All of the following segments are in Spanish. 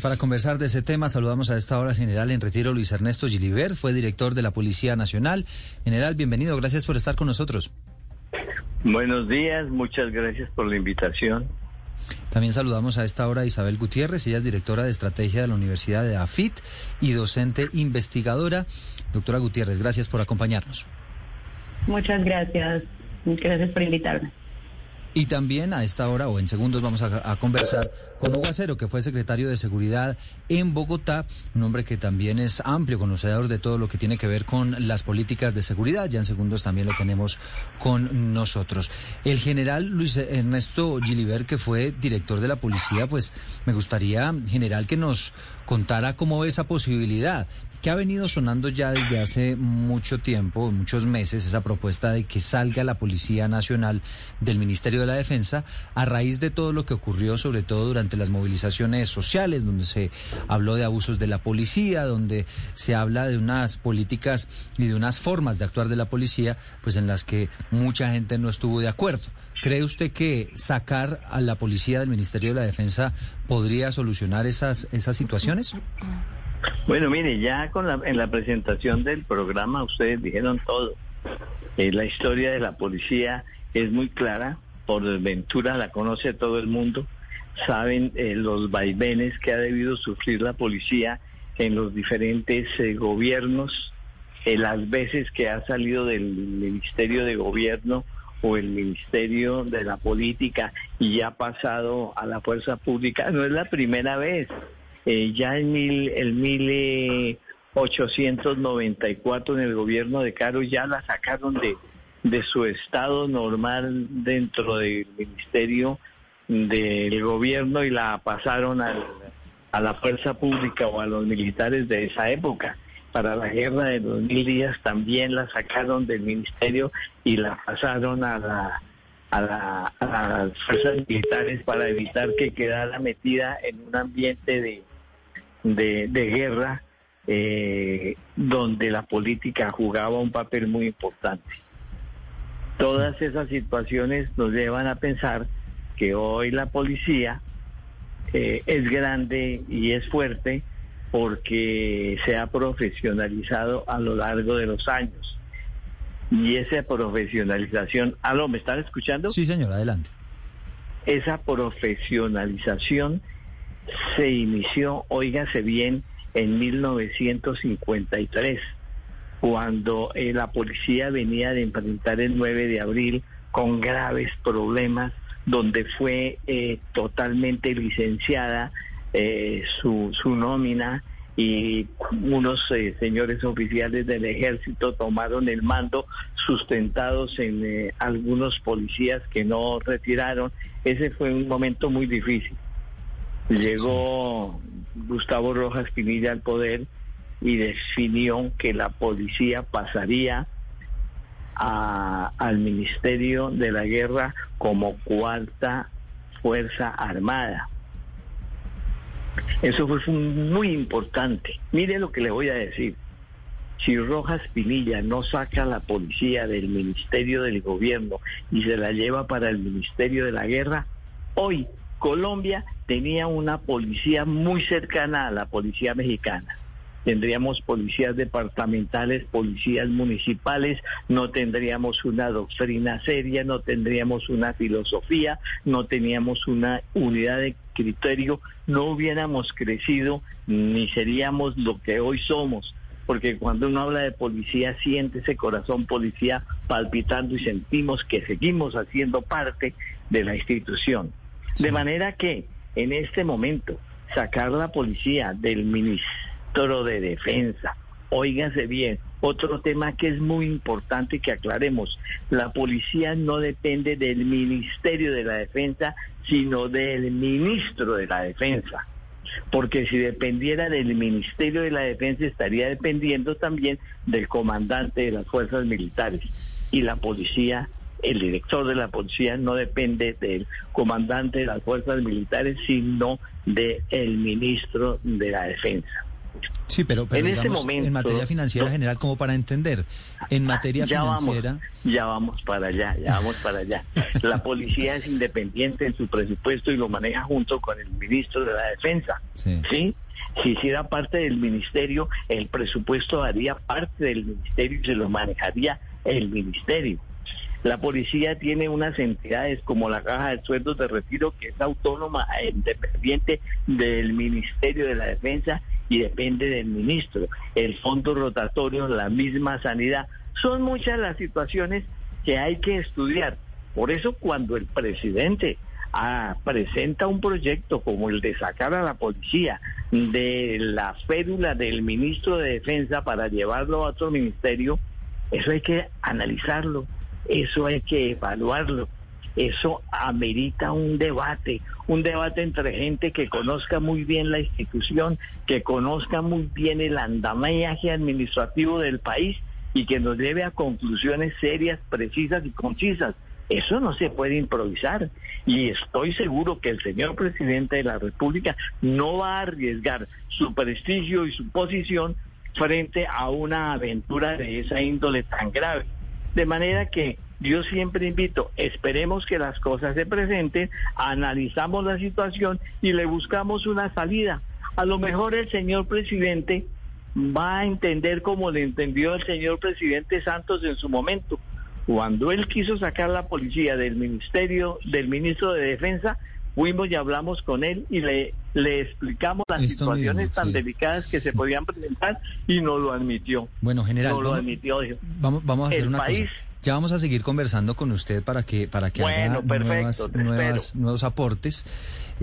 Pues para conversar de ese tema, saludamos a esta hora al general en retiro Luis Ernesto Gilibert, fue director de la Policía Nacional. General, bienvenido, gracias por estar con nosotros. Buenos días, muchas gracias por la invitación. También saludamos a esta hora a Isabel Gutiérrez, ella es directora de estrategia de la Universidad de AFIT y docente investigadora. Doctora Gutiérrez, gracias por acompañarnos. Muchas gracias, gracias por invitarme. Y también a esta hora o en segundos vamos a, conversar con Hugo Acero, que fue secretario de Seguridad en Bogotá, un hombre que también es amplio conocedor de todo lo que tiene que ver con las políticas de seguridad. Ya en segundos también lo tenemos con nosotros. El general Luis Ernesto Gilibert, que fue director de la policía, pues me gustaría, general, que nos contara cómo ve esa posibilidad que ha venido sonando ya desde hace mucho tiempo, muchos meses, esa propuesta de que salga la Policía Nacional del Ministerio de la Defensa a raíz de todo lo que ocurrió, sobre todo durante las movilizaciones sociales, donde se habló de abusos de la policía, donde se habla de unas políticas y de unas formas de actuar de la policía, pues en las que mucha gente no estuvo de acuerdo. ¿Cree usted que sacar a la policía del Ministerio de la Defensa podría solucionar esas, esas situaciones? Bueno, mire, ya con la, en la presentación del programa ustedes dijeron todo. Eh, la historia de la policía es muy clara, por desventura la conoce todo el mundo, saben eh, los vaivenes que ha debido sufrir la policía en los diferentes eh, gobiernos, las veces que ha salido del Ministerio de Gobierno o el Ministerio de la Política y ha pasado a la fuerza pública. No es la primera vez. Eh, ya en mil, el 1894 en el gobierno de Caro ya la sacaron de, de su estado normal dentro del ministerio del gobierno y la pasaron a la fuerza pública o a los militares de esa época. Para la guerra de los mil días también la sacaron del ministerio y la pasaron a la a, las fuerzas militares para evitar que quedara metida en un ambiente de, de, guerra eh, donde la política jugaba un papel muy importante. Todas esas situaciones nos llevan a pensar que hoy la policía eh, es grande y es fuerte porque se ha profesionalizado a lo largo de los años. Y esa profesionalización, ¿aló, me están escuchando? Sí, señor, adelante. Esa profesionalización se inició, óigase bien, en 1953, cuando eh, la policía venía de enfrentar el 9 de abril con graves problemas, donde fue eh, totalmente licenciada eh, su, su nómina y unos señores oficiales del ejército tomaron el mando sustentados en algunos policías que no retiraron. Ese fue un momento muy difícil. Llegó Gustavo Rojas Pinilla al poder y definió que la policía pasaría al Ministerio de la Guerra como cuarta Fuerza Armada. Eso fue muy importante. Mire lo que le voy a decir. Si Rojas Pinilla no saca a la policía del Ministerio del Gobierno y se la lleva para el Ministerio de la Guerra, hoy Colombia tenía una policía muy cercana a la policía mexicana. Tendríamos policías departamentales, policías municipales, no tendríamos una doctrina seria, no tendríamos una filosofía, no teníamos una unidad de criterio, no hubiéramos crecido ni seríamos lo que hoy somos porque cuando uno habla de policía siente ese corazón policía palpitando y sentimos que seguimos haciendo parte de la institución. De manera que en este momento sacar la policía del ministro de Defensa, óigase bien, otro tema que es muy importante que aclaremos, la policía no depende del Ministerio de la Defensa, sino del ministro de la Defensa. Porque si dependiera del Ministerio de la Defensa estaría dependiendo también del comandante de las fuerzas militares. Y la policía el director de la policía no depende del comandante de las fuerzas militares, sino del ministro de la defensa. Sí, pero, en este momento en materia financiera general, como para entender, en materia financiera ya vamos para allá, ya vamos para allá. La policía es independiente en su presupuesto y lo maneja junto con el ministro de la Defensa, ¿sí? ¿sí? Si hiciera parte del ministerio, el presupuesto haría parte del ministerio y se lo manejaría el ministerio. La policía tiene unas entidades como la Caja de Sueldos de Retiro, que es autónoma e independiente del Ministerio de la Defensa y depende del ministro. El fondo rotatorio, la misma sanidad. Son muchas las situaciones que hay que estudiar. Por eso cuando el presidente ah, presenta un proyecto como el de sacar a la policía de la férula del ministro de Defensa para llevarlo a otro ministerio, eso hay que analizarlo, eso hay que evaluarlo. Eso amerita un debate, un debate entre gente que conozca muy bien la institución, que conozca muy bien el andamiaje administrativo del país y que nos lleve a conclusiones serias, precisas y concisas. Eso no se puede improvisar y estoy seguro que el señor presidente de la República no va a arriesgar su prestigio y su posición frente a una aventura de esa índole tan grave. De manera que yo siempre invito, esperemos que las cosas se presenten, analizamos la situación y le buscamos una salida. A lo mejor el señor presidente va a entender como le entendió el señor presidente Santos en su momento. Cuando él quiso sacar la policía del ministerio, del ministro de Defensa, fuimos y hablamos con él y le, le explicamos las situaciones tan delicadas que se podían presentar y no lo admitió. Bueno, general, no lo admitió. Vamos, vamos a hacer una cosa. Ya vamos a seguir conversando con usted para que para que haga nuevas, nuevos aportes.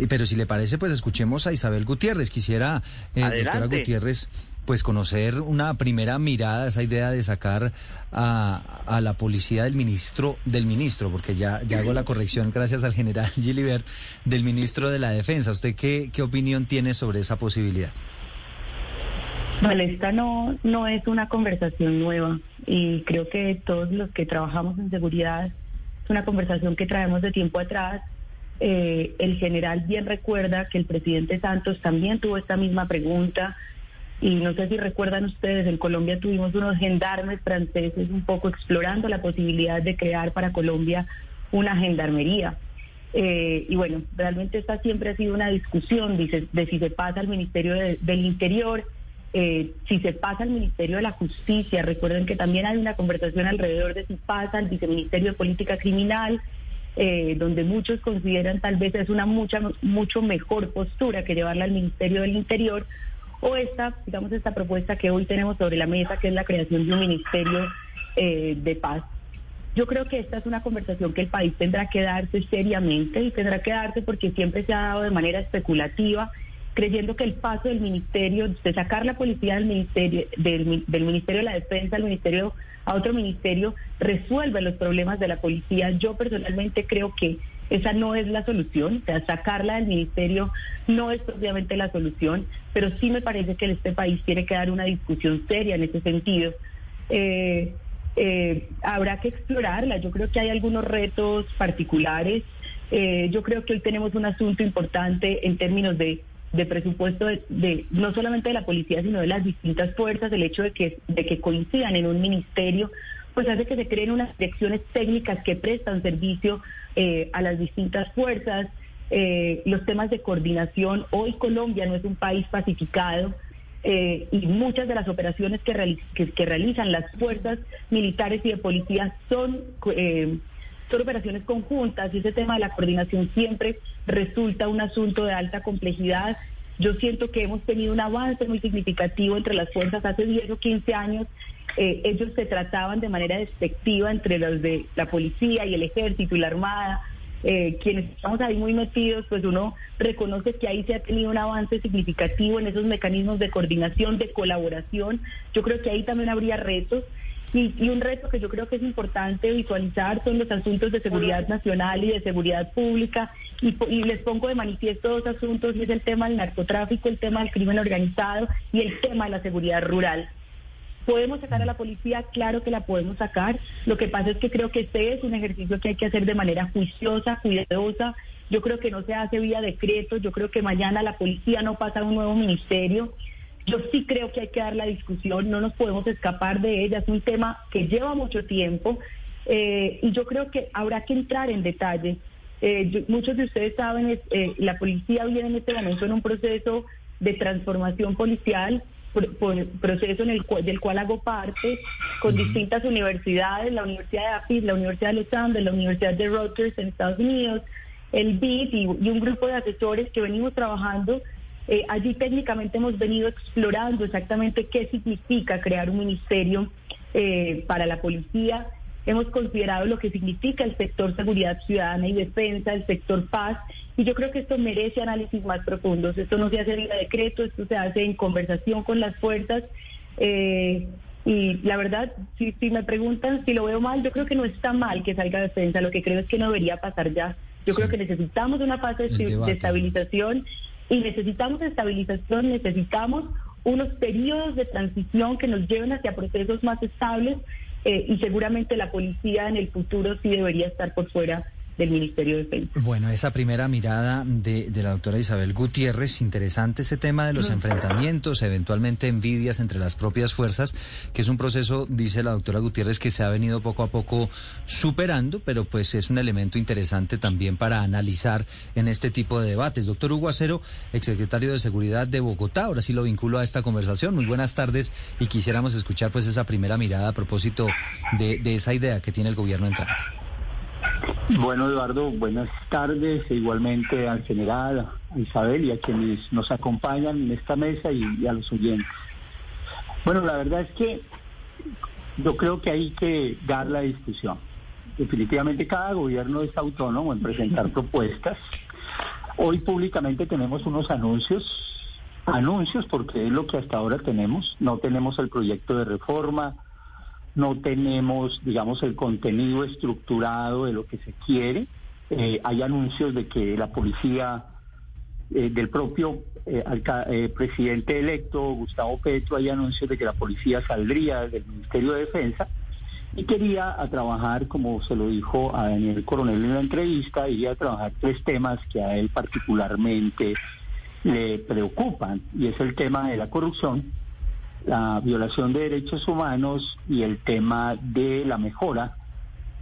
Pero si le parece, pues escuchemos a Isabel Gutiérrez. Quisiera, eh, doctora Gutiérrez, pues conocer una primera mirada, esa idea de sacar a, la policía del ministro, del ministro, porque ya, ya hago la corrección gracias al general Gilibert, del ministro de la Defensa. ¿Usted qué, qué opinión tiene sobre esa posibilidad? Vale, esta no, no es una conversación nueva y creo que todos los que trabajamos en seguridad es una conversación que traemos de tiempo atrás. Eh, el general bien recuerda que el presidente Santos también tuvo esta misma pregunta y no sé si recuerdan ustedes, en Colombia tuvimos unos gendarmes franceses un poco explorando la posibilidad de crear para Colombia una gendarmería. Eh, y bueno, realmente esta siempre ha sido una discusión dice, de si se pasa al Ministerio del Interior, eh, si se pasa al Ministerio de la Justicia, recuerden que también hay una conversación alrededor de si pasa al Viceministerio de Política Criminal, eh, donde muchos consideran tal vez es una mucha, mucho mejor postura que llevarla al Ministerio del Interior, o esta, digamos, esta propuesta que hoy tenemos sobre la mesa, que es la creación de un Ministerio eh, de Paz. Yo creo que esta es una conversación que el país tendrá que darse seriamente y tendrá que darse porque siempre se ha dado de manera especulativa creyendo que el paso del ministerio, de sacar la policía del ministerio, del, Ministerio de la Defensa al ministerio a otro ministerio, resuelve los problemas de la policía. Yo personalmente creo que esa no es la solución, o sea, sacarla del ministerio no es obviamente la solución, pero sí me parece que este país tiene que dar una discusión seria en ese sentido. Eh, eh, habrá que explorarla, yo creo que hay algunos retos particulares, eh, yo creo que hoy tenemos un asunto importante en términos de presupuesto de, no solamente de la policía, sino de las distintas fuerzas, el hecho de que coincidan en un ministerio, pues hace que se creen unas direcciones técnicas que prestan servicio eh, a las distintas fuerzas. Eh, los temas de coordinación, hoy Colombia no es un país pacificado. Eh, y muchas de las operaciones que, realizan las fuerzas militares y de policía son son operaciones conjuntas y ese tema de la coordinación siempre resulta un asunto de alta complejidad. Yo siento que hemos tenido un avance muy significativo entre las fuerzas hace 10 o 15 años. Eh, ellos se trataban de manera despectiva entre los de la policía y el ejército y la armada. Eh, quienes estamos ahí muy metidos, pues uno reconoce que ahí se ha tenido un avance significativo en esos mecanismos de coordinación, de colaboración. Yo creo que ahí también habría retos. Y, un reto que yo creo que es importante visualizar son los asuntos de seguridad nacional y de seguridad pública. Y, les pongo de manifiesto dos asuntos, y es el tema del narcotráfico, el tema del crimen organizado y el tema de la seguridad rural. ¿Podemos sacar a la policía? Claro que la podemos sacar. Lo que pasa es que creo que este es un ejercicio que hay que hacer de manera juiciosa, cuidadosa. Yo creo que no se hace vía decreto. Yo creo que mañana la policía no pasa a un nuevo ministerio Yo sí creo que hay que dar la discusión, no nos podemos escapar de ella, es un tema que lleva mucho tiempo eh, y yo creo que habrá que entrar en detalle. Eh, muchos de ustedes saben, eh, la policía viene en este momento en un proceso de transformación policial, proceso en el del cual hago parte, con distintas universidades, la Universidad de AFIS, la Universidad de Los Andes, la Universidad de Rutgers en Estados Unidos, el BID y, un grupo de asesores que venimos trabajando. Eh, allí técnicamente hemos venido explorando exactamente qué significa crear un ministerio eh, para la policía. Hemos considerado lo que significa el sector seguridad ciudadana y defensa, el sector paz, y yo creo que esto merece análisis más profundos. Esto no se hace vía decreto, esto se hace en conversación con las fuerzas. Eh, y la verdad, si, si me preguntan si lo veo mal, yo creo que no está mal que salga defensa, lo que creo es que no debería pasar ya. Yo creo que necesitamos una fase de, estabilización y necesitamos estabilización, necesitamos unos periodos de transición que nos lleven hacia procesos más estables eh, y seguramente la policía en el futuro sí debería estar por fuera del Ministerio de Defensa. Bueno, esa primera mirada de, la doctora Isabel Gutiérrez, interesante ese tema de los enfrentamientos, eventualmente envidias entre las propias fuerzas, que es un proceso, dice la doctora Gutiérrez, que se ha venido poco a poco superando, pero pues es un elemento interesante también para analizar en este tipo de debates. Doctor Hugo Acero, exsecretario de Seguridad de Bogotá, ahora sí lo vinculo a esta conversación. Muy buenas tardes y quisiéramos escuchar pues esa primera mirada a propósito de, de esa idea que tiene el gobierno entrante. Bueno, Eduardo, buenas tardes. E igualmente al general, a Isabel y a quienes nos acompañan en esta mesa y, a los oyentes. Bueno, la verdad es que yo creo que hay que dar la discusión. Definitivamente cada gobierno es autónomo en presentar propuestas. Hoy públicamente tenemos unos anuncios, anuncios porque es lo que hasta ahora tenemos. No tenemos el proyecto de reforma, no tenemos, digamos, el contenido estructurado de lo que se quiere. Eh, hay anuncios de que la policía eh, del propio eh, presidente electo, Gustavo Petro, hay anuncios de que la policía saldría del Ministerio de Defensa y quería a trabajar, como se lo dijo a Daniel Coronel en la entrevista, iría a trabajar tres temas que a él particularmente le preocupan, y es el tema de la corrupción, la violación de derechos humanos y el tema de la mejora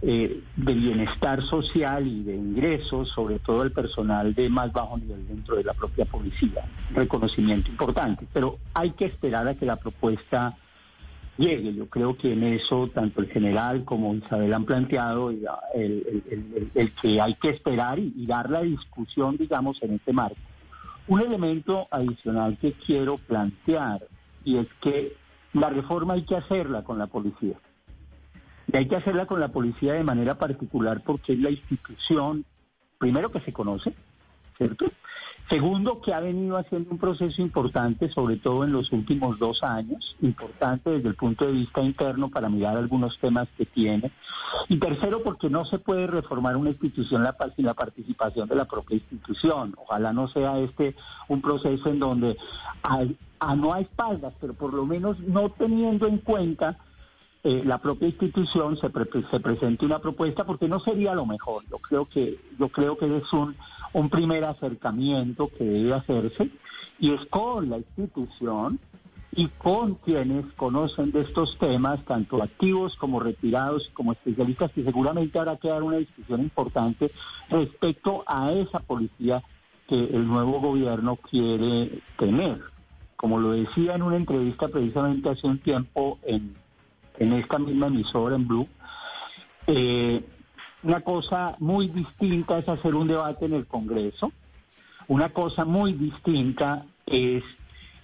eh, del bienestar social y de ingresos, sobre todo el personal de más bajo nivel dentro de la propia policía. Reconocimiento importante, pero hay que esperar a que la propuesta llegue. Yo creo que en eso tanto el general como Isabel han planteado el, que hay que esperar y, y dar la discusión, digamos, en este marco. Un elemento adicional que quiero plantear y es que la reforma hay que hacerla con la policía. Y hay que hacerla con la policía de manera particular porque es la institución, primero que se conoce, ¿cierto? Segundo, que ha venido haciendo un proceso importante, sobre todo en los últimos dos años, importante desde el punto de vista interno para mirar algunos temas que tiene. Y tercero, porque no se puede reformar una institución sin la participación de la propia institución. Ojalá no sea este un proceso en donde hay, a no a espaldas, pero por lo menos no teniendo en cuenta eh, la propia institución se, se presente una propuesta porque no sería lo mejor. Yo creo que yo creo que es un, un primer acercamiento que debe hacerse y es con la institución y con quienes conocen de estos temas, tanto activos como retirados, como especialistas, que seguramente habrá que dar una discusión importante respecto a esa policía que el nuevo gobierno quiere tener. Como lo decía en una entrevista precisamente hace un tiempo en en esta misma emisora en Blue. Eh, una cosa muy distinta es hacer un debate en el Congreso. Una cosa muy distinta es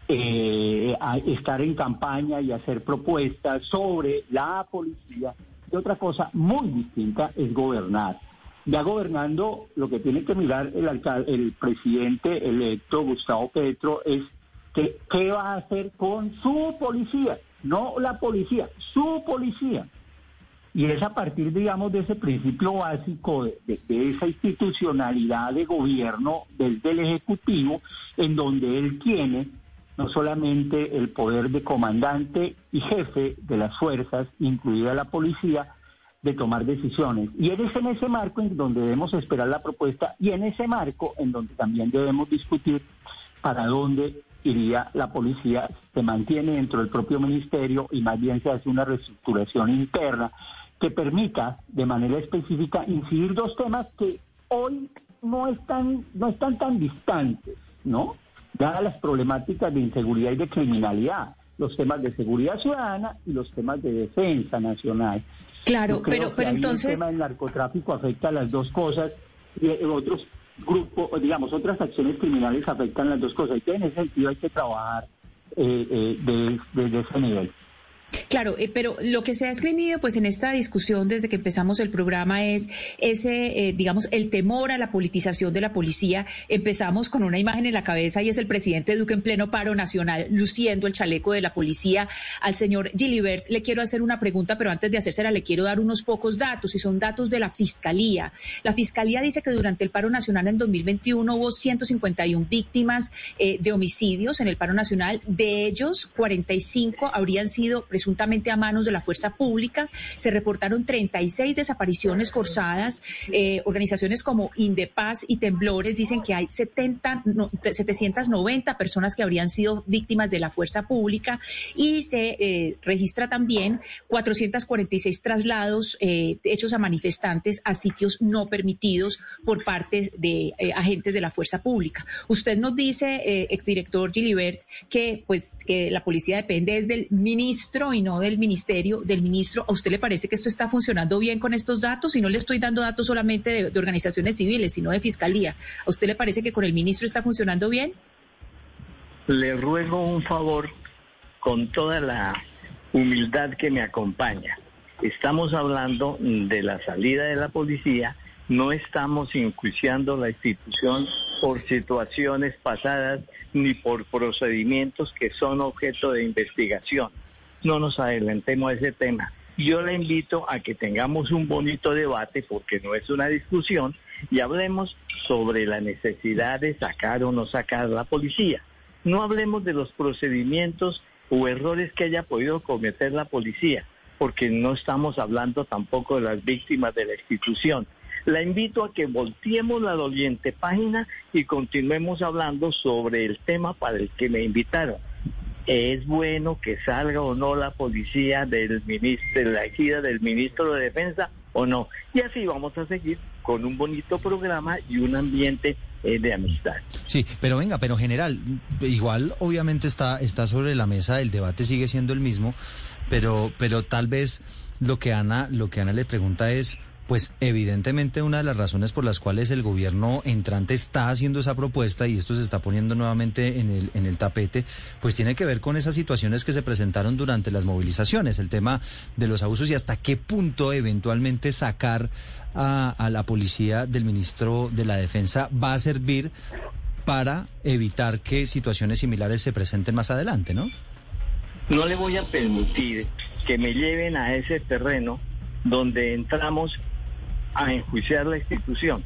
eh, estar en campaña y hacer propuestas sobre la policía. Y otra cosa muy distinta es gobernar. Ya gobernando, lo que tiene que mirar el, alcalde, el presidente electo Gustavo Petro es qué va a hacer con su policía no la policía, su policía. Y es a partir, digamos, de ese principio básico, de, esa institucionalidad de gobierno desde Ejecutivo, en donde él tiene no solamente el poder de comandante y jefe de las fuerzas, incluida la policía, de tomar decisiones. Y es en ese marco en donde debemos esperar la propuesta y en ese marco en donde también debemos discutir para dónde iría la policía, se mantiene dentro del propio ministerio y más bien se hace una reestructuración interna que permita de manera específica incidir dos temas que hoy no están, no están tan distantes, ¿no? Dadas las problemáticas de inseguridad y de criminalidad, los temas de seguridad ciudadana y los temas de defensa nacional. Claro, pero, pero entonces... El tema del narcotráfico afecta a las dos cosas y otros grupos, digamos, otras acciones criminales afectan las dos cosas. Y en ese sentido hay que trabajar eh, eh, desde ese nivel. Claro, eh, pero lo que se ha esgrimido pues en esta discusión desde que empezamos el programa es ese, eh, digamos, el temor a la politización de la policía. Empezamos con una imagen en la cabeza y es el presidente Duque en pleno paro nacional luciendo el chaleco de la policía. Al señor Gilibert le quiero hacer una pregunta, pero antes de hacérsela le quiero dar unos pocos datos y son datos de la Fiscalía. La Fiscalía dice que durante el paro nacional en 2021 hubo 151 víctimas eh, de homicidios en el paro nacional. De ellos, 45 habrían sido presuntamente a manos de la fuerza pública. Se reportaron 36 desapariciones forzadas. Eh, organizaciones como Indepaz y Temblores dicen que hay 70, 790 personas que habrían sido víctimas de la fuerza pública y se eh, registra también 446 traslados eh, hechos a manifestantes a sitios no permitidos por parte de agentes de la fuerza pública. Usted nos dice, exdirector Gilibert, que pues que la policía depende desde el ministro y no del ministerio, del ministro. ¿A usted le parece que esto está funcionando bien con estos datos? Y no le estoy dando datos solamente de, organizaciones civiles, sino de fiscalía. ¿A usted le parece que con el ministro está funcionando bien? Le ruego un favor con toda la humildad que me acompaña. Estamos hablando de la salida de la policía, no estamos enjuiciando la institución por situaciones pasadas ni por procedimientos que son objeto de investigación no nos adelantemos a ese tema. Yo le invito a que tengamos un bonito debate, porque no es una discusión, y hablemos sobre la necesidad de sacar o no sacar a la policía. No hablemos de los procedimientos o errores que haya podido cometer la policía, porque no estamos hablando tampoco de las víctimas de la institución. La invito a que volteemos la doliente página y continuemos hablando sobre el tema para el que me invitaron es bueno que salga o no la policía del ministro, de la ejida del ministro de Defensa o no. Y así vamos a seguir con un bonito programa y un ambiente eh, de amistad. Sí, pero venga, pero general, igual obviamente está, está sobre la mesa, el debate sigue siendo el mismo, pero, pero tal vez lo que Ana, lo que Ana le pregunta es pues evidentemente una de las razones por las cuales el gobierno entrante está haciendo esa propuesta y esto se está poniendo nuevamente en el, en el tapete, pues tiene que ver con esas situaciones que se presentaron durante las movilizaciones, el tema de los abusos y hasta qué punto eventualmente sacar a, a la policía del ministro de la Defensa va a servir para evitar que situaciones similares se presenten más adelante, ¿no? No le voy a permitir que me lleven a ese terreno donde entramos a enjuiciar la institución.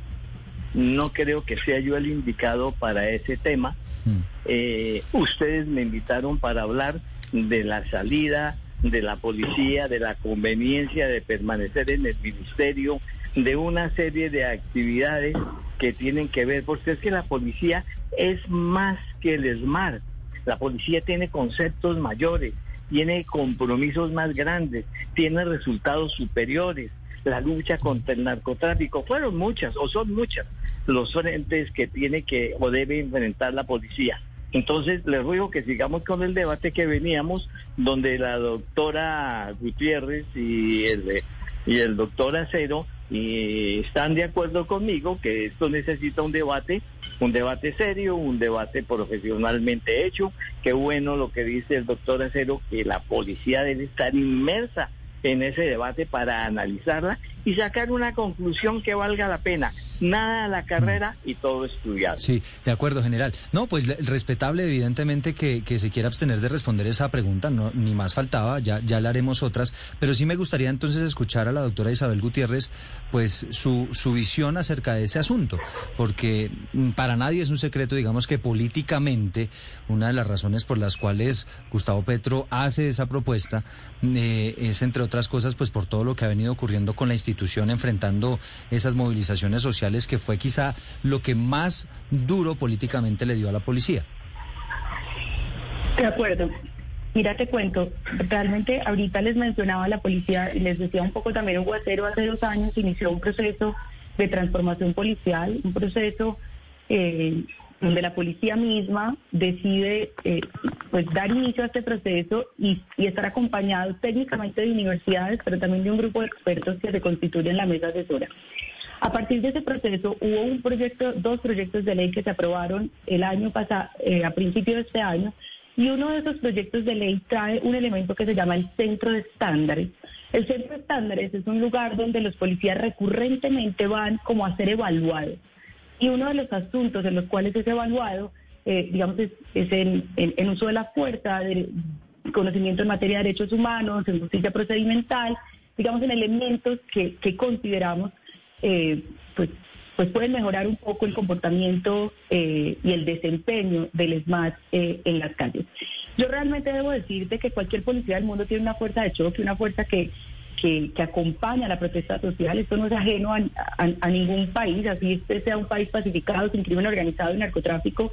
No creo que sea yo el indicado para ese tema. Mm. Eh, ustedes me invitaron para hablar de la salida de la policía, de la conveniencia de permanecer en el ministerio, de una serie de actividades que tienen que ver, porque es que la policía es más que el SMART. La policía tiene conceptos mayores, tiene compromisos más grandes, tiene resultados superiores la lucha contra el narcotráfico. Fueron muchas o son muchas los frentes que tiene que o debe enfrentar la policía. Entonces, les ruego que sigamos con el debate que veníamos, donde la doctora Gutiérrez y el, y el doctor Acero y están de acuerdo conmigo que esto necesita un debate, un debate serio, un debate profesionalmente hecho. Qué bueno lo que dice el doctor Acero, que la policía debe estar inmersa en ese debate para analizarla y sacar una conclusión que valga la pena. Nada a la carrera y todo estudiado. Sí, de acuerdo, general. No, pues respetable, evidentemente, que, que se quiera abstener de responder esa pregunta, no, ni más faltaba, ya, ya le haremos otras, pero sí me gustaría entonces escuchar a la doctora Isabel Gutiérrez, pues su, su visión acerca de ese asunto, porque mm, para nadie es un secreto, digamos que políticamente, una de las razones por las cuales Gustavo Petro hace esa propuesta eh, es, entre otras cosas, pues por todo lo que ha venido ocurriendo con la institución enfrentando esas movilizaciones sociales que fue quizá lo que más duro políticamente le dio a la policía. De acuerdo. Mira, te cuento, realmente ahorita les mencionaba la policía, les decía un poco también un guacero, hace dos años inició un proceso de transformación policial, un proceso eh, donde la policía misma decide eh, pues dar inicio a este proceso y, estar acompañado técnicamente de universidades, pero también de un grupo de expertos que se constituyen en la mesa asesora. A partir de ese proceso hubo un proyecto, dos proyectos de ley que se aprobaron el año pasado, eh, a principios de este año, y uno de esos proyectos de ley trae un elemento que se llama el centro de estándares. El centro de estándares es un lugar donde los policías recurrentemente van como a ser evaluados. Y uno de los asuntos en los cuales es evaluado, eh, digamos, es, en, uso de la fuerza, de conocimiento en materia de derechos humanos, en justicia procedimental, digamos, en elementos que, que consideramos eh, pues, pues pueden mejorar un poco el comportamiento eh, y el desempeño del SMAT eh, en las calles. Yo realmente debo decirte que cualquier policía del mundo tiene una fuerza de choque, una fuerza que, que, acompaña la protesta social. Esto no es ajeno a, ningún país, así este sea un país pacificado, sin crimen organizado y narcotráfico.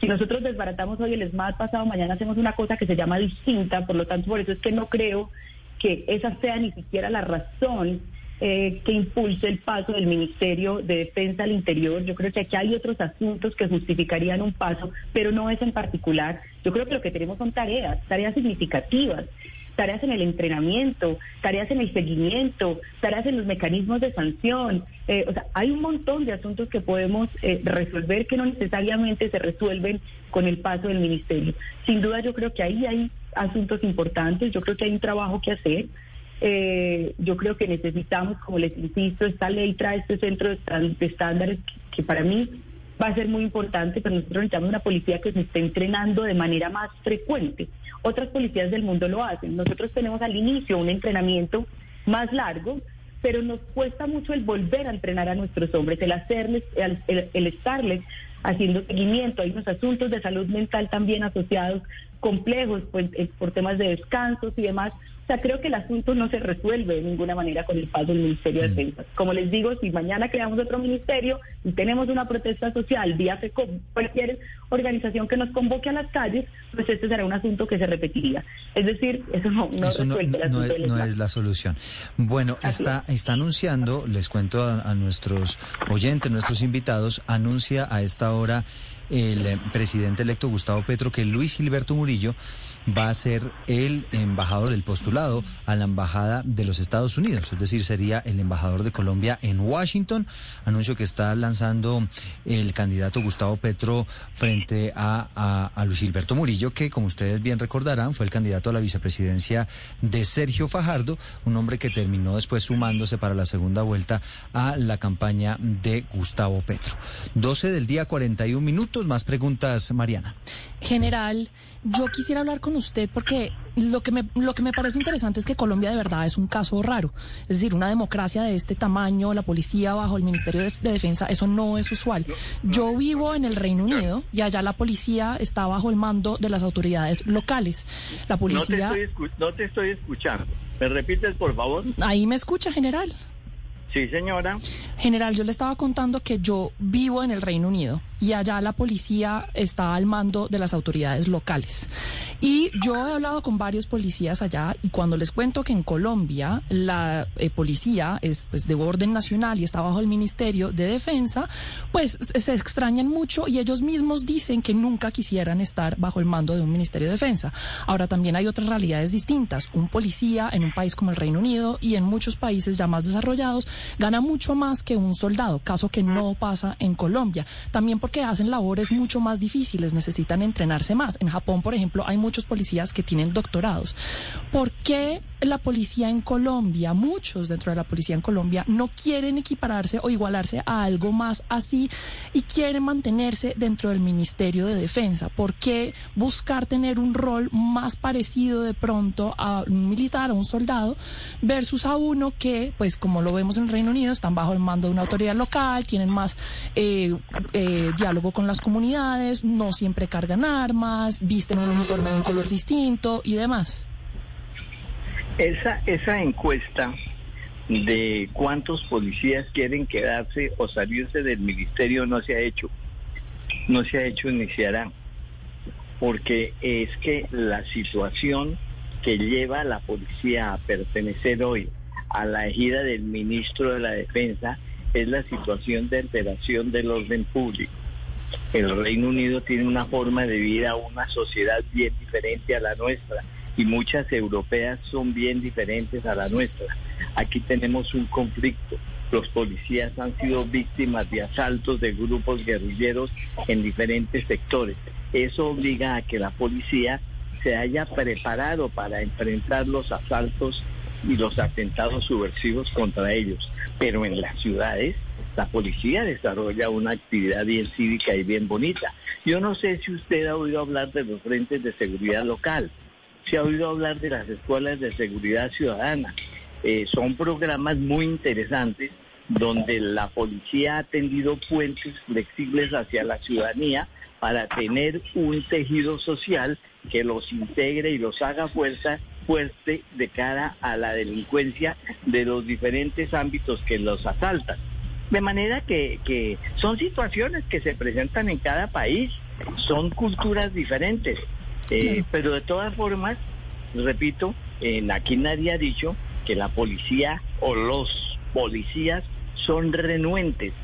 Si nosotros desbaratamos hoy el SMAT, pasado mañana hacemos una cosa que se llama distinta, por lo tanto, por eso es que no creo que esa sea ni siquiera la razón eh, que impulse el paso del Ministerio de Defensa al interior. Yo creo que aquí hay otros asuntos que justificarían un paso, pero no es en particular. Yo creo que lo que tenemos son tareas, tareas significativas tareas en el entrenamiento, tareas en el seguimiento, tareas en los mecanismos de sanción. Eh, o sea, hay un montón de asuntos que podemos eh, resolver que no necesariamente se resuelven con el paso del ministerio. Sin duda yo creo que ahí hay asuntos importantes, yo creo que hay un trabajo que hacer. Eh, yo creo que necesitamos, como les insisto, esta ley trae este centro de estándares que, para mí va a ser muy importante, pero nosotros necesitamos una policía que se esté entrenando de manera más frecuente. Otras policías del mundo lo hacen. Nosotros tenemos al inicio un entrenamiento más largo, pero nos cuesta mucho el volver a entrenar a nuestros hombres, el hacerles, el estarles haciendo seguimiento. Hay unos asuntos de salud mental también asociados complejos pues, eh, por temas de descansos y demás. O sea, creo que el asunto no se resuelve de ninguna manera con el paso del Ministerio de mm. Defensa. Como les digo, si mañana creamos otro ministerio y tenemos una protesta social vía FECOM, cualquier organización que nos convoque a las calles, pues este será un asunto que se repetiría. Es decir, eso no, no resuelve no, es, no es, la solución. Bueno, está, está anunciando, les cuento a, a nuestros oyentes, nuestros invitados, anuncia a esta hora el eh, presidente electo Gustavo Petro que Luis Gilberto Murillo va a ser el embajador del postulado a la embajada de los Estados Unidos, es decir, sería el embajador de Colombia en Washington, anuncio que está lanzando el candidato Gustavo Petro frente a, Luis Gilberto Murillo, que como ustedes bien recordarán fue el candidato a la vicepresidencia de Sergio Fajardo, un hombre que terminó después sumándose para la segunda vuelta a la campaña de Gustavo Petro. 12 del día 41 minutos, más preguntas, Mariana. General, yo quisiera hablar con usted porque lo que, me, lo que me parece interesante es que Colombia de verdad es un caso raro. Es decir, una democracia de este tamaño, la policía bajo el Ministerio de, Defensa, eso no es usual. Yo vivo en el Reino Unido y allá la policía está bajo el mando de las autoridades locales. La policía... No te estoy, no te estoy escuchando. ¿Me repites, por favor? Ahí me escucha, general. Sí, señora. General, yo le estaba contando que yo vivo en el Reino Unido y allá la policía está al mando de las autoridades locales. Y yo he hablado con varios policías allá y cuando les cuento que en Colombia la eh, policía es pues, de orden nacional y está bajo el Ministerio de Defensa, pues se extrañan mucho y ellos mismos dicen que nunca quisieran estar bajo el mando de un Ministerio de Defensa. Ahora también hay otras realidades distintas. Un policía en un país como el Reino Unido y en muchos países ya más desarrollados gana mucho más que un soldado, caso que no pasa en Colombia. También porque hacen labores mucho más difíciles, necesitan entrenarse más. En Japón, por ejemplo, hay muchos policías que tienen doctorados. ¿Por qué la policía en Colombia, muchos dentro de la policía en Colombia, no quieren equipararse o igualarse a algo más así y quieren mantenerse dentro del Ministerio de Defensa? ¿Por qué buscar tener un rol más parecido de pronto a un militar, a un soldado, versus a uno que, pues como lo vemos en Reino Unido, están bajo el mando de una autoridad local, tienen más eh, eh, diálogo con las comunidades, no siempre cargan armas, visten un uniforme de un color distinto y demás. Esa, esa encuesta de cuántos policías quieren quedarse o salirse del ministerio no se ha hecho. No se ha hecho ni se hará. porque es que la situación que lleva a la policía a pertenecer hoy a la ejida del ministro de la Defensa es la situación de alteración del orden público. El Reino Unido tiene una forma de vida, una sociedad bien diferente a la nuestra y muchas europeas son bien diferentes a la nuestra. Aquí tenemos un conflicto. Los policías han sido víctimas de asaltos de grupos guerrilleros en diferentes sectores. Eso obliga a que la policía se haya preparado para enfrentar los asaltos y los atentados subversivos contra ellos. Pero en las ciudades la policía desarrolla una actividad bien cívica y bien bonita. Yo no sé si usted ha oído hablar de los frentes de seguridad local, si ha oído hablar de las escuelas de seguridad ciudadana. Eh, son programas muy interesantes donde la policía ha tendido puentes flexibles hacia la ciudadanía para tener un tejido social que los integre y los haga fuerza fuerte de cara a la delincuencia de los diferentes ámbitos que los asaltan. De manera que, son situaciones que se presentan en cada país, son culturas diferentes, eh, pero de todas formas, repito, en aquí nadie ha dicho que la policía o los policías son renuentes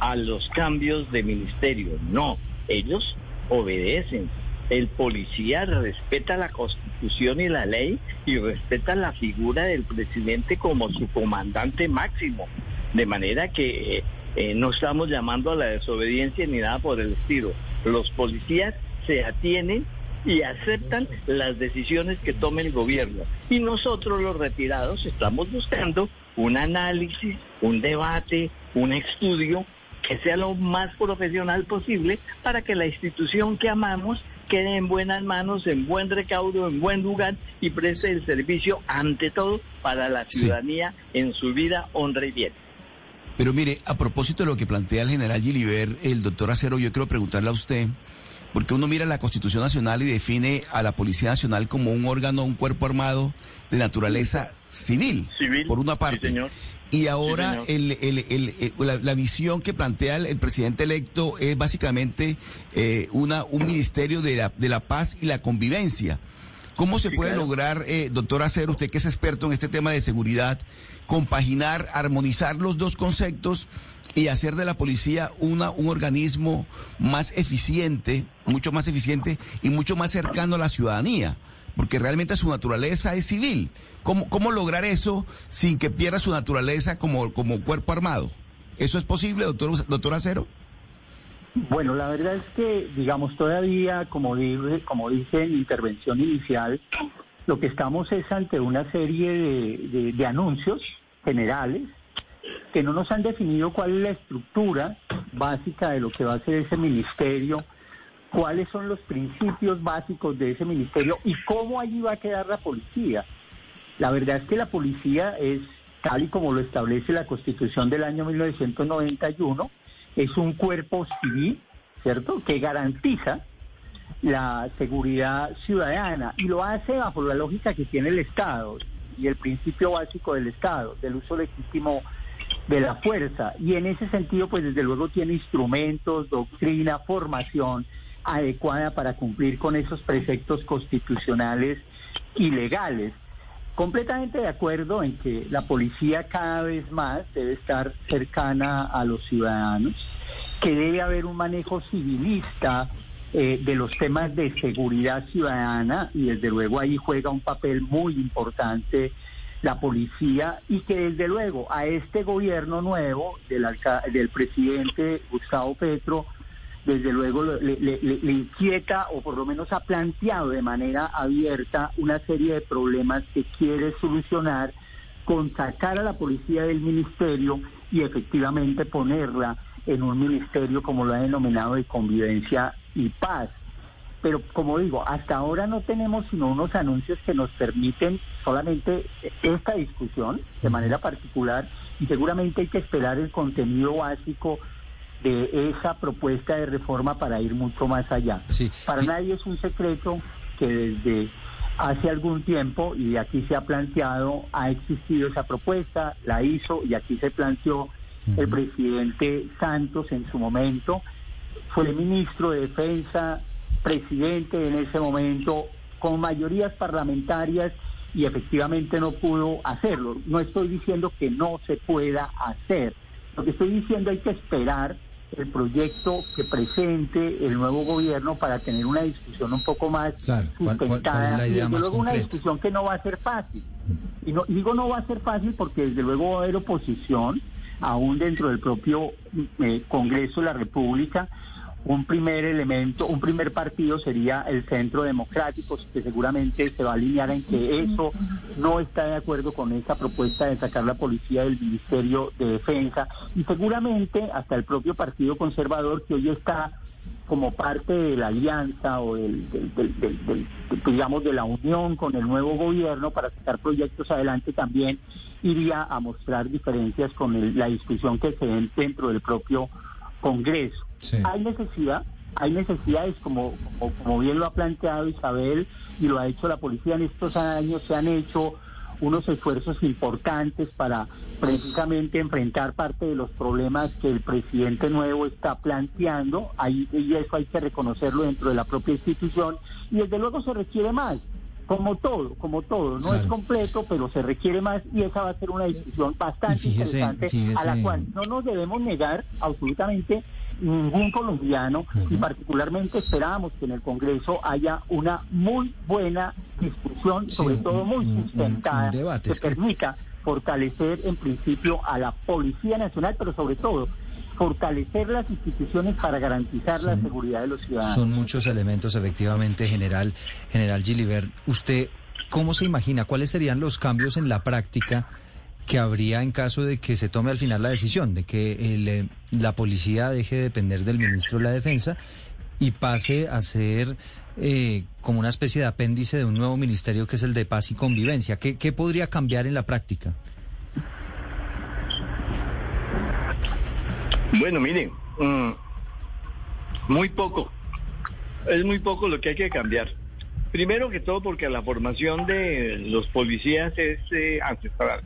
a los cambios de ministerio. No, ellos obedecen. El policía respeta la constitución y la ley y respeta la figura del presidente como su comandante máximo. De manera que eh, no estamos llamando a la desobediencia ni nada por el estilo. Los policías se atienen y aceptan las decisiones que tome el gobierno. Y nosotros los retirados estamos buscando un análisis, un debate, un estudio que sea lo más profesional posible para que la institución que amamos quede en buenas manos, en buen recaudo, en buen lugar y preste el servicio ante todo para la ciudadanía en su vida, honra y bien. Pero mire, a propósito de lo que plantea el general Giliber, el doctor Acero, yo quiero preguntarle a usted, porque uno mira la Constitución Nacional y define a la Policía Nacional como un órgano, un cuerpo armado de naturaleza civil, por una parte. Y ahora el, la, visión que plantea el, presidente electo es básicamente eh, una, un ministerio de la, de la paz y la convivencia. ¿Cómo se puede lograr, eh, doctor Acero, usted que es experto en este tema de seguridad, compaginar, armonizar los dos conceptos y hacer de la policía una, un organismo más eficiente, mucho más eficiente y mucho más cercano a la ciudadanía? Porque realmente su naturaleza es civil. ¿Cómo, cómo lograr eso sin que pierda su naturaleza como, como cuerpo armado? ¿Eso es posible, doctor, doctor Acero? Bueno, la verdad es que, digamos, todavía, como dice, como dice en intervención inicial, lo que estamos es ante una serie de, anuncios generales que no nos han definido cuál es la estructura básica de lo que va a ser ese ministerio, cuáles son los principios básicos de ese ministerio y cómo allí va a quedar la policía. La verdad es que la policía es, tal y como lo establece la Constitución del año 1991, es un cuerpo civil, ¿cierto?, que garantiza la seguridad ciudadana y lo hace bajo la lógica que tiene el Estado y el principio básico del Estado, del uso legítimo de la fuerza. Y en ese sentido, pues desde luego tiene instrumentos, doctrina, formación adecuada para cumplir con esos preceptos constitucionales y legales. Completamente de acuerdo en que la policía cada vez más debe estar cercana a los ciudadanos, que debe haber un manejo civilista eh, de los temas de seguridad ciudadana y desde luego ahí juega un papel muy importante la policía y que desde luego a este gobierno nuevo del, del presidente Gustavo Petro desde luego le, inquieta o por lo menos ha planteado de manera abierta una serie de problemas que quiere solucionar con sacar a la policía del ministerio y efectivamente ponerla en un ministerio como lo ha denominado de convivencia y paz. Pero como digo, hasta ahora no tenemos sino unos anuncios que nos permiten solamente esta discusión de manera particular y seguramente hay que esperar el contenido básico de esa propuesta de reforma para ir mucho más allá. Para nadie es un secreto que desde hace algún tiempo, y aquí se ha planteado, ha existido esa propuesta, la hizo y aquí se planteó el presidente Santos en su momento, fue ministro de Defensa, presidente en ese momento con mayorías parlamentarias y efectivamente no pudo hacerlo. No estoy diciendo que no se pueda hacer. Lo que estoy diciendo hay que esperar el proyecto que presente el nuevo gobierno para tener una discusión un poco más sustentada y luego una discusión que no va a ser fácil. Y, no, digo no va a ser fácil porque desde luego va a haber oposición aún dentro del propio eh, Congreso de la República un primer elemento, un primer partido sería el Centro Democrático, que seguramente se va a alinear en que eso no está de acuerdo con esa propuesta de sacar la policía del Ministerio de Defensa. Y seguramente hasta el propio Partido Conservador que hoy está como parte de la alianza o del, digamos de la unión con el nuevo gobierno para sacar proyectos adelante también iría a mostrar diferencias con la discusión que se den dentro del propio Congreso. Hay necesidad, hay necesidades como, como, bien lo ha planteado Isabel y lo ha hecho la policía en estos años, se han hecho unos esfuerzos importantes para precisamente enfrentar parte de los problemas que el presidente nuevo está planteando, ahí, y eso hay que reconocerlo dentro de la propia institución, y desde luego se requiere más como todo, como todo, no es completo, pero se requiere más y esa va a ser una discusión bastante interesante a la cual no nos debemos negar absolutamente ningún colombiano y particularmente esperamos que en el Congreso haya una muy buena discusión, sobre todo muy sustentada, que permita fortalecer en principio a la Policía Nacional, pero sobre todo fortalecer las instituciones para garantizar la seguridad de los ciudadanos. Son muchos elementos, efectivamente, general, general Gilibert. ¿Usted cómo se imagina cuáles serían los cambios en la práctica que habría en caso de que se tome al final la decisión de que eh, la policía deje de depender del ministro de la Defensa y pase a ser eh, como una especie de apéndice de un nuevo ministerio que es el de paz y convivencia? ¿Qué, qué podría cambiar en la práctica? Bueno, miren, mm, muy poco. Es muy poco lo que hay que cambiar. Primero que todo porque la formación de los policías es eh, ancestral.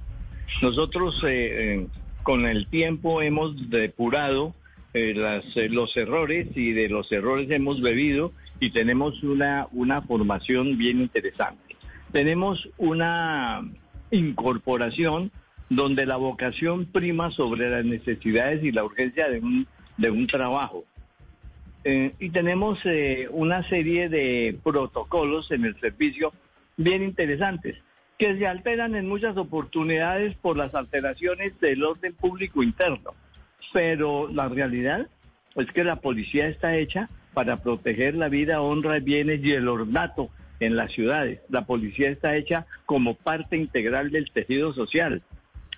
Nosotros eh, eh, con el tiempo hemos depurado los errores y de los errores hemos bebido y tenemos una, una formación bien interesante. Tenemos una incorporación donde la vocación prima sobre las necesidades y la urgencia de un, de un trabajo. Eh, y tenemos eh, una serie de protocolos en el servicio bien interesantes que se alteran en muchas oportunidades por las alteraciones del orden público interno. Pero la realidad es que la policía está hecha para proteger la vida, honra, bienes y el ornato en las ciudades. La policía está hecha como parte integral del tejido social.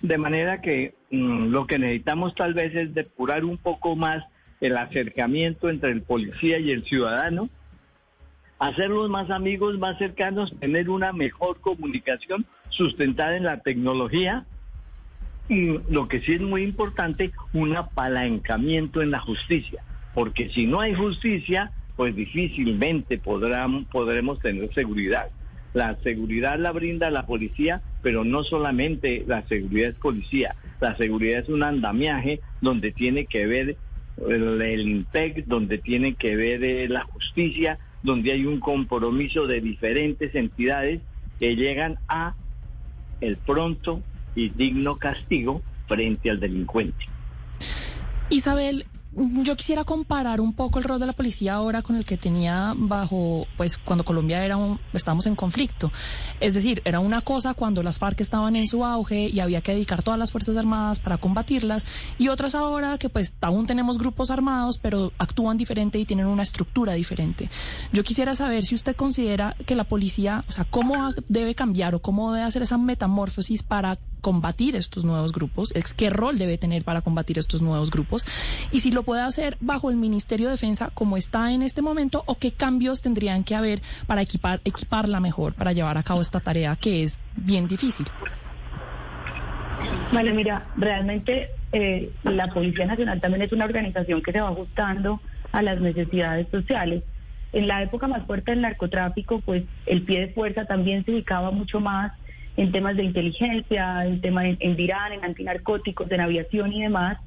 De manera que mm, lo que necesitamos tal vez es depurar un poco más el acercamiento entre el policía y el ciudadano, hacerlos más amigos, más cercanos, tener una mejor comunicación sustentada en la tecnología. Y lo que sí es muy importante, un apalancamiento en la justicia, porque si no hay justicia, pues difícilmente podremos tener seguridad. La seguridad la brinda la policía, pero no solamente la seguridad es policía, la seguridad es un andamiaje donde tiene que ver el, el INPEC, donde tiene que ver eh, la justicia, donde hay un compromiso de diferentes entidades que llegan a el pronto y digno castigo frente al delincuente. Isabel, yo quisiera comparar un poco el rol de la policía ahora con el que tenía bajo, pues cuando Colombia era un, estábamos en conflicto. Es decir, era una cosa cuando las FARC estaban en su auge y había que dedicar todas las Fuerzas Armadas para combatirlas y otras ahora que pues aún tenemos grupos armados pero actúan diferente y tienen una estructura diferente. Yo quisiera saber si usted considera que la policía, o sea, cómo debe cambiar o cómo debe hacer esa metamorfosis para combatir estos nuevos grupos, qué rol debe tener para combatir estos nuevos grupos y si lo puede hacer bajo el Ministerio de Defensa como está en este momento o qué cambios tendrían que haber para equipar, equiparla mejor para llevar a cabo esta tarea que es bien difícil. Bueno, mira, realmente eh, la Policía Nacional también es una organización que se va ajustando a las necesidades sociales. En la época más fuerte del narcotráfico, pues el pie de fuerza también se ubicaba mucho más en temas de inteligencia, en temas en, en en antinarcóticos, en aviación y demás.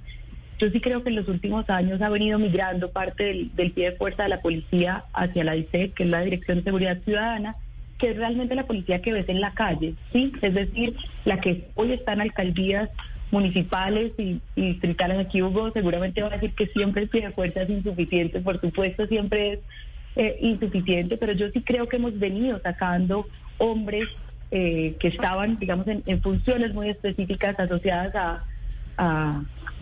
Yo sí creo que en los últimos años ha venido migrando parte del, pie de fuerza de la policía hacia la DICE, que es la Dirección de Seguridad Ciudadana, que es realmente la policía que ves en la calle, ¿sí? Es decir, la que hoy está en alcaldías municipales y, y distritales. Aquí Hugo seguramente va a decir que siempre el pie de fuerza es insuficiente, por supuesto siempre es eh, insuficiente, pero yo sí creo que hemos venido sacando hombres eh, que estaban, digamos, en, en, funciones muy específicas asociadas a,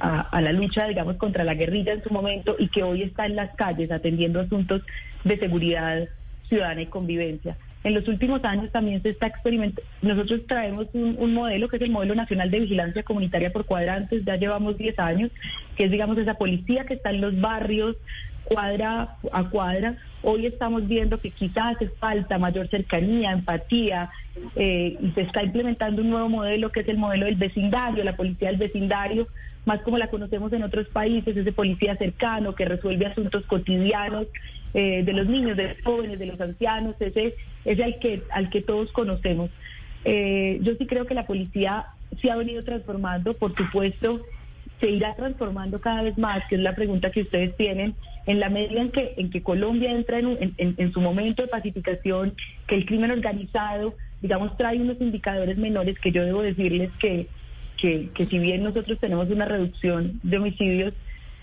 a, la lucha, digamos, contra la guerrilla en su momento y que hoy está en las calles atendiendo asuntos de seguridad ciudadana y convivencia. En los últimos años también se está experimentando. Nosotros traemos un, un, modelo que es el modelo nacional de vigilancia comunitaria por cuadrantes. Ya llevamos 10 años, que es, digamos, esa policía que está en los barrios, cuadra a cuadra. Hoy estamos viendo que quizás hace falta mayor cercanía, empatía, eh, y se está implementando un nuevo modelo que es el modelo del vecindario, la policía del vecindario, más como la conocemos en otros países, ese policía cercano que resuelve asuntos cotidianos eh, de los niños, de los jóvenes, de los ancianos, ese es al que, al que todos conocemos. Eh, yo sí creo que la policía se ha venido transformando, por supuesto, se irá transformando cada vez más, que es la pregunta que ustedes tienen, en la medida en que, en que Colombia entra en, en, en su momento de pacificación, que el crimen organizado, digamos, trae unos indicadores menores que yo debo decirles que, que, que si bien nosotros tenemos una reducción de homicidios,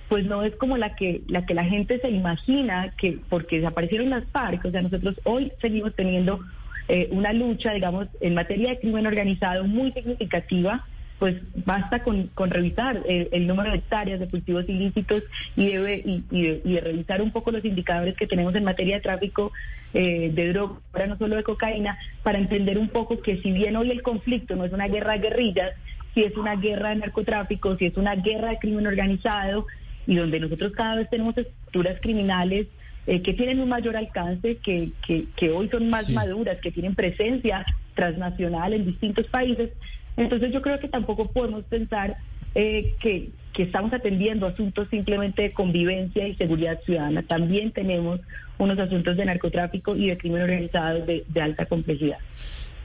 pues no es como la que la que la gente se imagina que porque desaparecieron las FARC, o sea, nosotros hoy seguimos teniendo eh, una lucha, digamos, en materia de crimen organizado muy significativa, pues basta con, con revisar el, número de hectáreas de cultivos ilícitos y, debe, y, y, de, revisar un poco los indicadores que tenemos en materia de tráfico eh, de droga, ahora no solo de cocaína, para entender un poco que si bien hoy el conflicto no es una guerra de guerrillas, si es una guerra de narcotráfico, si es una guerra de crimen organizado, y donde nosotros cada vez tenemos estructuras criminales eh, que tienen un mayor alcance, que, que, que hoy son más sí. maduras, que tienen presencia transnacional en distintos países. Entonces yo creo que tampoco podemos pensar eh, que, que estamos atendiendo asuntos simplemente de convivencia y seguridad ciudadana. También tenemos unos asuntos de narcotráfico y de crimen organizado de, de alta complejidad.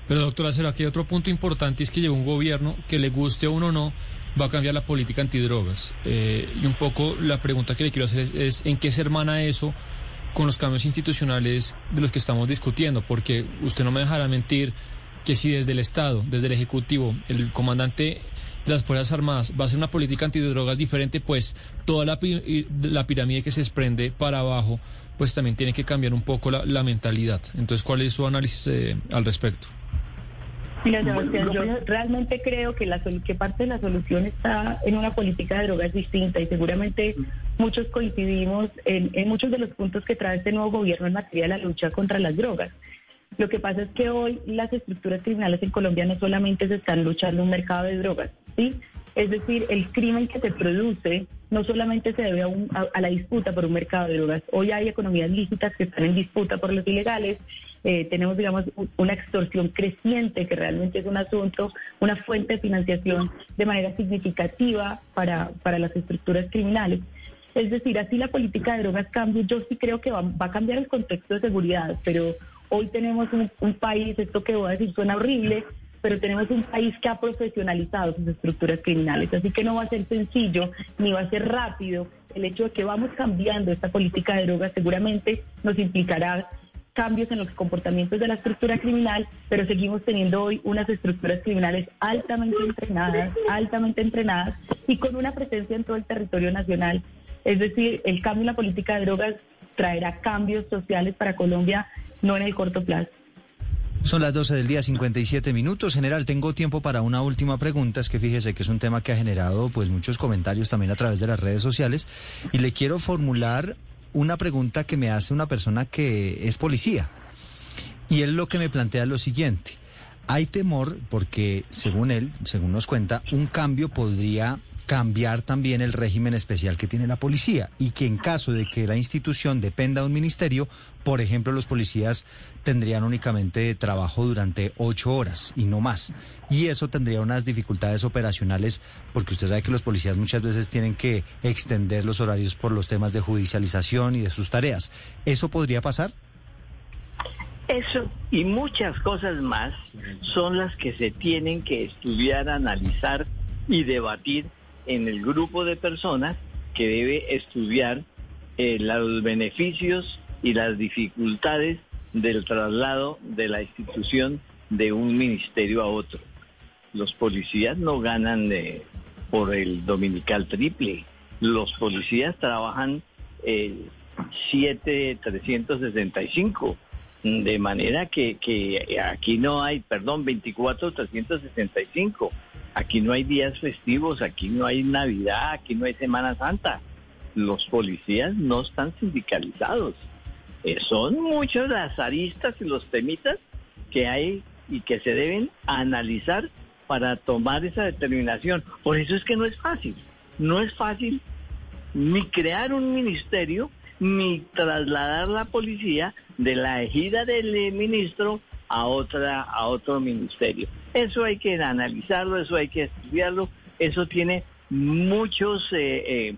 Pero doctora, será que hay otro punto importante es que llegó un gobierno que le guste a uno o no, va a cambiar la política antidrogas. Eh, y un poco la pregunta que le quiero hacer es, es, en qué se hermana eso con los cambios institucionales de los que estamos discutiendo, porque usted no me dejará mentir que si desde el Estado, desde el Ejecutivo, el comandante de las Fuerzas Armadas va a hacer una política antidrogas diferente, pues toda la, la pirámide que se desprende para abajo, pues también tiene que cambiar un poco la, la mentalidad. Entonces, ¿cuál es su análisis eh, al respecto? Mira, Sebastián, yo realmente creo que, la, que parte de la solución está en una política de drogas distinta y seguramente muchos coincidimos en, en muchos de los puntos que trae este nuevo gobierno en materia de la lucha contra las drogas. Lo que pasa es que hoy las estructuras criminales en Colombia no solamente se están luchando un mercado de drogas, ¿sí? Es decir, el crimen que se produce no solamente se debe a, un, a, a, la disputa por un mercado de drogas. Hoy hay economías lícitas que están en disputa por los ilegales. Eh, tenemos, digamos, una extorsión creciente que realmente es un asunto, una fuente de financiación de manera significativa para, para las estructuras criminales. Es decir, así la política de drogas cambia. Yo sí creo que va, va a cambiar el contexto de seguridad, pero hoy tenemos un, un país, esto que voy a decir suena horrible, pero tenemos un país que ha profesionalizado sus estructuras criminales, así que no va a ser sencillo ni va a ser rápido. El hecho de que vamos cambiando esta política de drogas seguramente nos implicará cambios en los comportamientos de la estructura criminal, pero seguimos teniendo hoy unas estructuras criminales altamente entrenadas, altamente entrenadas y con una presencia en todo el territorio nacional. Es decir, el cambio en la política de drogas traerá cambios sociales para Colombia, no en el corto plazo. Son las 12 del día, 57 minutos. General, tengo tiempo para una última pregunta. Es que fíjese que es un tema que ha generado pues muchos comentarios también a través de las redes sociales. Y le quiero formular una pregunta que me hace una persona que es policía. Y él lo que me plantea es lo siguiente. Hay temor porque, según él, según nos cuenta, un cambio podría cambiar también el régimen especial que tiene la policía y que en caso de que la institución dependa de un ministerio, por ejemplo, los policías tendrían únicamente trabajo durante ocho horas y no más. Y eso tendría unas dificultades operacionales porque usted sabe que los policías muchas veces tienen que extender los horarios por los temas de judicialización y de sus tareas. ¿Eso podría pasar? Eso y muchas cosas más son las que se tienen que estudiar, analizar y debatir en el grupo de personas que debe estudiar eh, los beneficios y las dificultades del traslado de la institución de un ministerio a otro. Los policías no ganan por el dominical triple. Los policías trabajan eh, 7,365. De manera que, que aquí no hay, perdón, 24,365. Aquí no hay días festivos, aquí no hay Navidad, aquí no hay Semana Santa. Los policías no están sindicalizados. Eh, son muchos las aristas y los temitas que hay y que se deben analizar para tomar esa determinación. Por eso es que no es fácil. No es fácil ni crear un ministerio ni trasladar la policía de la ejida del ministro a otra a otro ministerio. Eso hay que analizarlo, eso hay que estudiarlo, eso tiene muchos eh, eh,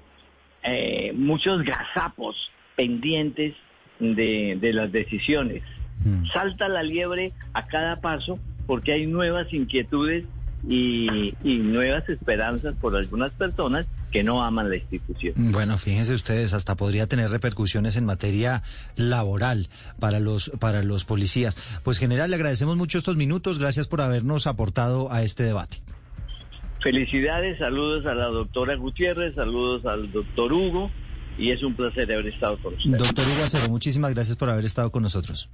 eh, muchos gazapos pendientes de, de las decisiones. Mm. Salta la liebre a cada paso porque hay nuevas inquietudes y, y nuevas esperanzas por algunas personas que no aman la institución. Bueno, fíjense ustedes, hasta podría tener repercusiones en materia laboral para los para los policías. Pues general, le agradecemos mucho estos minutos, gracias por habernos aportado a este debate. Felicidades, saludos a la doctora Gutiérrez, saludos al doctor Hugo y es un placer haber estado con ustedes. Doctor Hugo Acero, muchísimas gracias por haber estado con nosotros.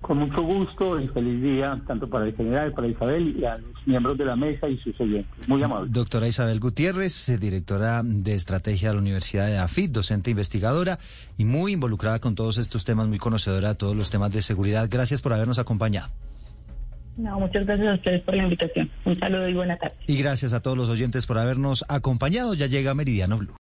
Con mucho gusto y feliz día tanto para el general, para Isabel y a los miembros de la mesa y sus oyentes. Muy amable. Doctora Isabel Gutiérrez, eh, directora de estrategia de la Universidad de AFIT, docente investigadora y muy involucrada con todos estos temas, muy conocedora de todos los temas de seguridad. Gracias por habernos acompañado. No, muchas gracias a ustedes por la invitación. Un saludo y buena tarde. Y gracias a todos los oyentes por habernos acompañado. Ya llega Meridiano Blue.